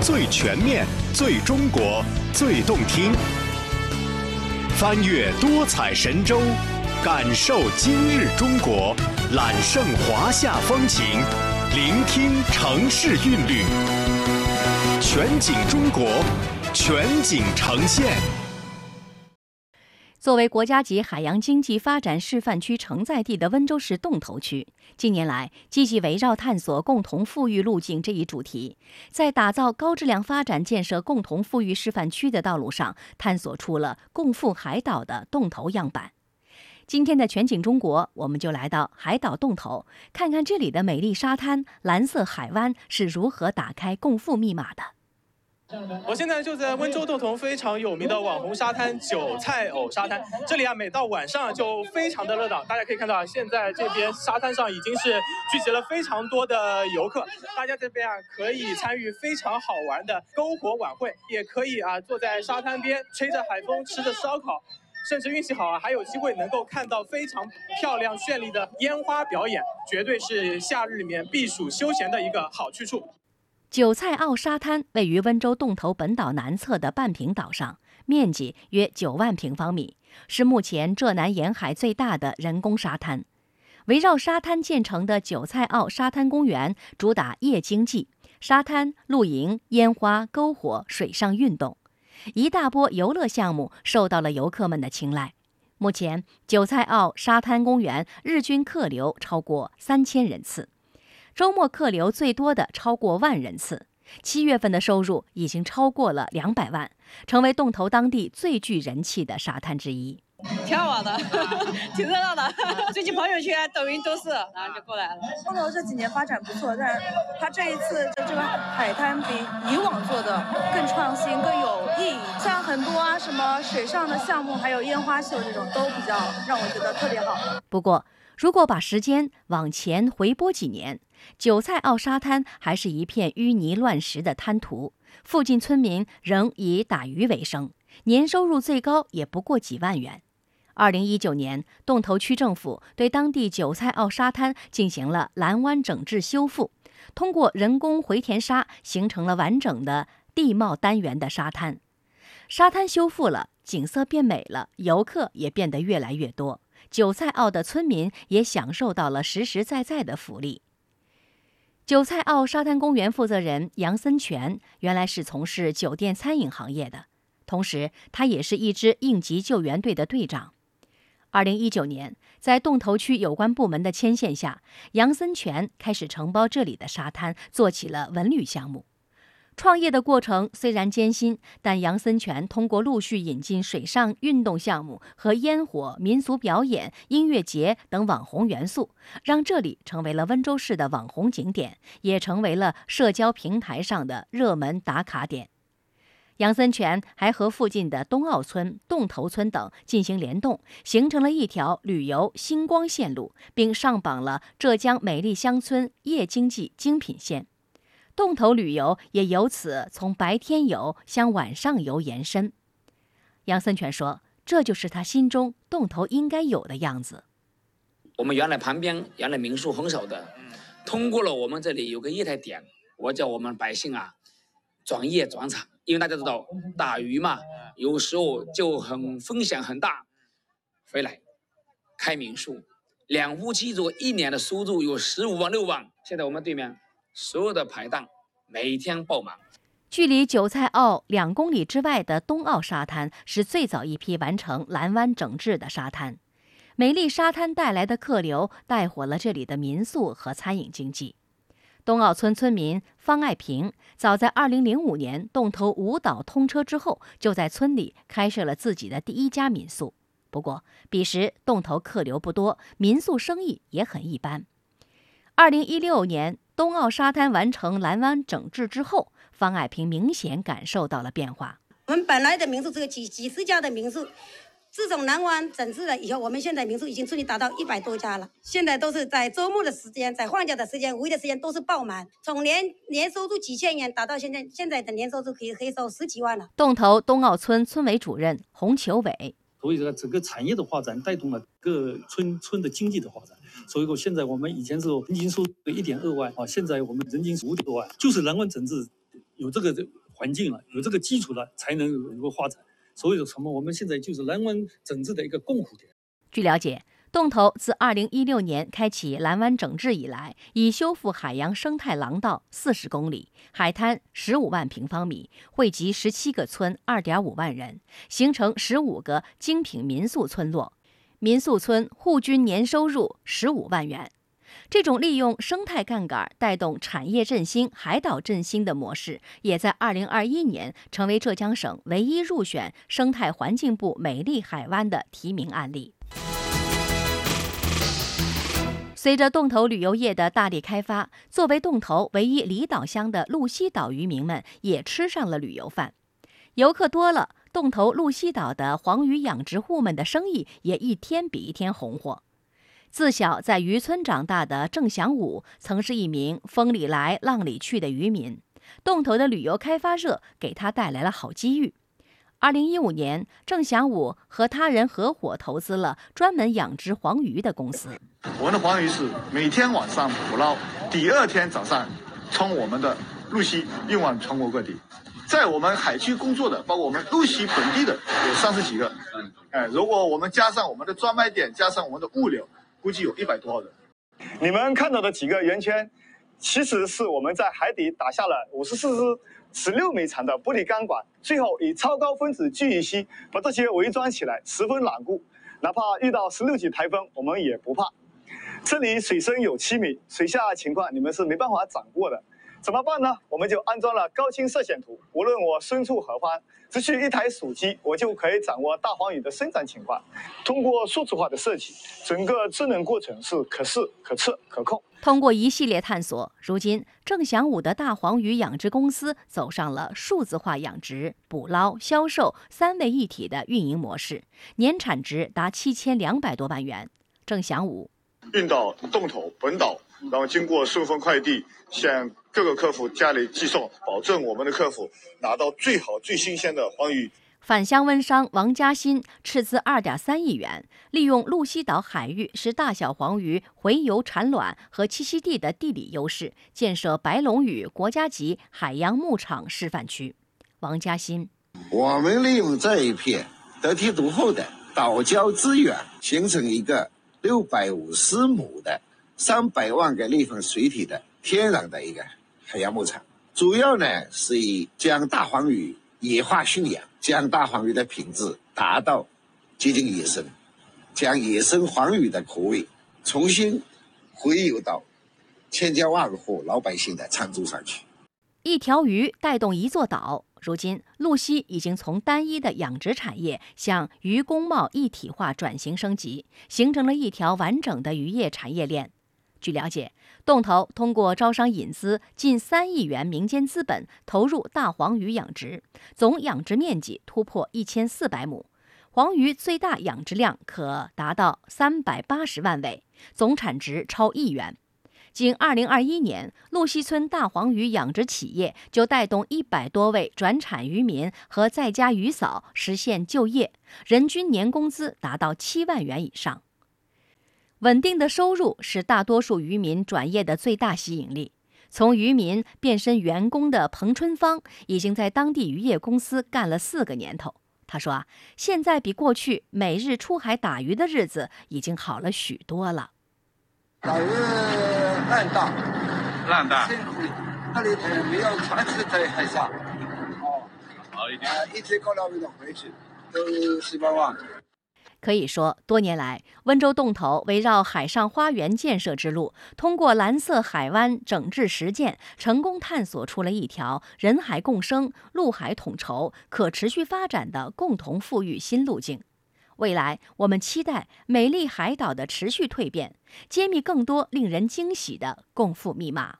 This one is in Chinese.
最全面、最中国、最动听。翻越多彩神州，感受今日中国，揽胜华夏风情，聆听城市韵律。全景中国，全景呈现。作为国家级海洋经济发展示范区承载地的温州市洞头区，近年来积极围绕探索共同富裕路径这一主题，在打造高质量发展建设共同富裕示范区的道路上，探索出了共富海岛的洞头样板。今天的全景中国，我们就来到海岛洞头，看看这里的美丽沙滩、蓝色海湾是如何打开共富密码的。我现在就在温州洞头非常有名的网红沙滩韭菜藕沙滩，这里啊每到晚上就非常的热闹。大家可以看到啊，现在这边沙滩上已经是聚集了非常多的游客，大家这边啊可以参与非常好玩的篝火晚会，也可以啊坐在沙滩边吹着海风吃着烧烤，甚至运气好啊还有机会能够看到非常漂亮绚丽的烟花表演，绝对是夏日里面避暑休闲的一个好去处。韭菜澳沙滩位于温州洞头本岛南侧的半屏岛上，面积约九万平方米，是目前浙南沿海最大的人工沙滩。围绕沙滩建成的韭菜澳沙滩公园主打夜经济，沙滩、露营、烟花、篝火、水上运动，一大波游乐项目受到了游客们的青睐。目前，韭菜澳沙滩公园日均客流超过三千人次。周末客流最多的超过万人次，七月份的收入已经超过了两百万，成为洞头当地最具人气的沙滩之一。挺好玩的，挺热闹的，最近朋友圈、抖音都是，然后就过来了。洞头这几年发展不错，但是它这一次的这个海滩比以往做的更创新、更有意义。像很多啊什么水上的项目，还有烟花秀这种，都比较让我觉得特别好。不过，如果把时间往前回拨几年，韭菜澳沙滩还是一片淤泥乱石的滩涂，附近村民仍以打鱼为生，年收入最高也不过几万元。二零一九年，洞头区政府对当地韭菜澳沙滩进行了蓝湾整治修复，通过人工回填沙，形成了完整的地貌单元的沙滩。沙滩修复了，景色变美了，游客也变得越来越多，韭菜澳的村民也享受到了实实在在的福利。韭菜澳沙滩公园负责人杨森全原来是从事酒店餐饮行业的，同时他也是一支应急救援队的队长。二零一九年，在洞头区有关部门的牵线下，杨森全开始承包这里的沙滩，做起了文旅项目。创业的过程虽然艰辛，但杨森全通过陆续引进水上运动项目和烟火、民俗表演、音乐节等网红元素，让这里成为了温州市的网红景点，也成为了社交平台上的热门打卡点。杨森全还和附近的东澳村、洞头村等进行联动，形成了一条旅游星光线路，并上榜了浙江美丽乡村夜经济精品线。洞头旅游也由此从白天游向晚上游延伸。杨森全说：“这就是他心中洞头应该有的样子。我们原来旁边原来民宿很少的，通过了我们这里有个业态点，我叫我们百姓啊转业转场，因为大家知道打鱼嘛，有时候就很风险很大，回来开民宿，两夫妻做一年的收入有十五万六万。现在我们对面。”所有的排档每天爆满。距离韭菜澳两公里之外的东澳沙滩是最早一批完成蓝湾整治的沙滩。美丽沙滩带来的客流带火了这里的民宿和餐饮经济。东澳村村民方爱平早在2005年洞头五岛通车之后，就在村里开设了自己的第一家民宿。不过，彼时洞头客流不多，民宿生意也很一般。2016年。东澳沙滩完成蓝湾整治之后，方爱萍明显感受到了变化。我们本来的民宿只有几几十家的民宿，自从蓝湾整治了以后，我们现在民宿已经顺利达到一百多家了。现在都是在周末的时间，在放假的时间、五一的时间都是爆满。从年年收入几千元达到现在现在的年收入可以可以收十几万了。洞头冬奥村村委主任洪求伟。所以这个整个产业的发展带动了各村村的经济的发展。所以说现在我们以前是人均收入一点二万啊，现在我们人均五点多万，就是蓝湾整治有这个环境了，有这个基础了，才能能够发展。所以说，什么？我们现在就是蓝湾整治的一个共护点。据了解。洞头自2016年开启蓝湾整治以来，已修复海洋生态廊道40公里，海滩15万平方米，汇集17个村2.5万人，形成15个精品民宿村落。民宿村户均年收入15万元。这种利用生态杠杆带动产业振兴、海岛振兴的模式，也在2021年成为浙江省唯一入选生态环境部美丽海湾的提名案例。随着洞头旅游业的大力开发，作为洞头唯一离岛乡的鹿溪岛渔民们也吃上了旅游饭。游客多了，洞头鹿溪岛的黄鱼养殖户们的生意也一天比一天红火。自小在渔村长大的郑祥武，曾是一名风里来浪里去的渔民。洞头的旅游开发热给他带来了好机遇。二零一五年，郑祥武和他人合伙投资了专门养殖黄鱼的公司。我们的黄鱼是每天晚上捕捞，第二天早上从我们的鹿西运往全国各地。在我们海区工作的，包括我们鹿溪本地的有三十几个。嗯哎，如果我们加上我们的专卖店，加上我们的物流，估计有一百多号人。你们看到的几个圆圈，其实是我们在海底打下了五十四只。十六米长的玻璃钢管，最后以超高分子聚乙烯把这些围装起来，十分牢固。哪怕遇到十六级台风，我们也不怕。这里水深有七米，水下情况你们是没办法掌握的。怎么办呢？我们就安装了高清摄像头，无论我身处何方，只需一台手机，我就可以掌握大黄鱼的生长情况。通过数字化的设计，整个智能过程是可视、可测、可控。通过一系列探索，如今郑祥武的大黄鱼养殖公司走上了数字化养殖、捕捞、销售三位一体的运营模式，年产值达七千两百多万元。郑祥武运到洞头本岛，然后经过顺丰快递向各个客户家里寄送，保证我们的客户拿到最好最新鲜的黄鱼。返乡温商王嘉欣斥资二点三亿元，利用鹿西岛海域是大小黄鱼洄游产卵和栖息地的地理优势，建设白龙屿国家级海洋牧场示范区。王嘉欣，我们利用这一片得天独厚的岛礁资源，形成一个六百五十亩的三百万个立方水体的天然的一个海洋牧场，主要呢是以将大黄鱼野化驯养。将大黄鱼的品质达到接近野生，将野生黄鱼的口味重新回游到千家万户老百姓的餐桌上去。一条鱼带动一座岛。如今，鹿溪已经从单一的养殖产业向渔工贸一体化转型升级，形成了一条完整的渔业产业链。据了解，洞头通过招商引资近三亿元民间资本，投入大黄鱼养殖，总养殖面积突破一千四百亩，黄鱼最大养殖量可达到三百八十万尾，总产值超亿元。仅二零二一年，鹿溪村大黄鱼养殖企业就带动一百多位转产渔民和在家渔嫂实现就业，人均年工资达到七万元以上。稳定的收入是大多数渔民转业的最大吸引力。从渔民变身员工的彭春芳，已经在当地渔业公司干了四个年头。他说：“啊，现在比过去每日出海打鱼的日子已经好了许多了。”打鱼浪大，浪大，那里头没有船只在海上。哦，好一点。一天搞两百多回去，都十八万。可以说，多年来，温州洞头围绕海上花园建设之路，通过蓝色海湾整治实践，成功探索出了一条人海共生、陆海统筹、可持续发展的共同富裕新路径。未来，我们期待美丽海岛的持续蜕变，揭秘更多令人惊喜的共富密码。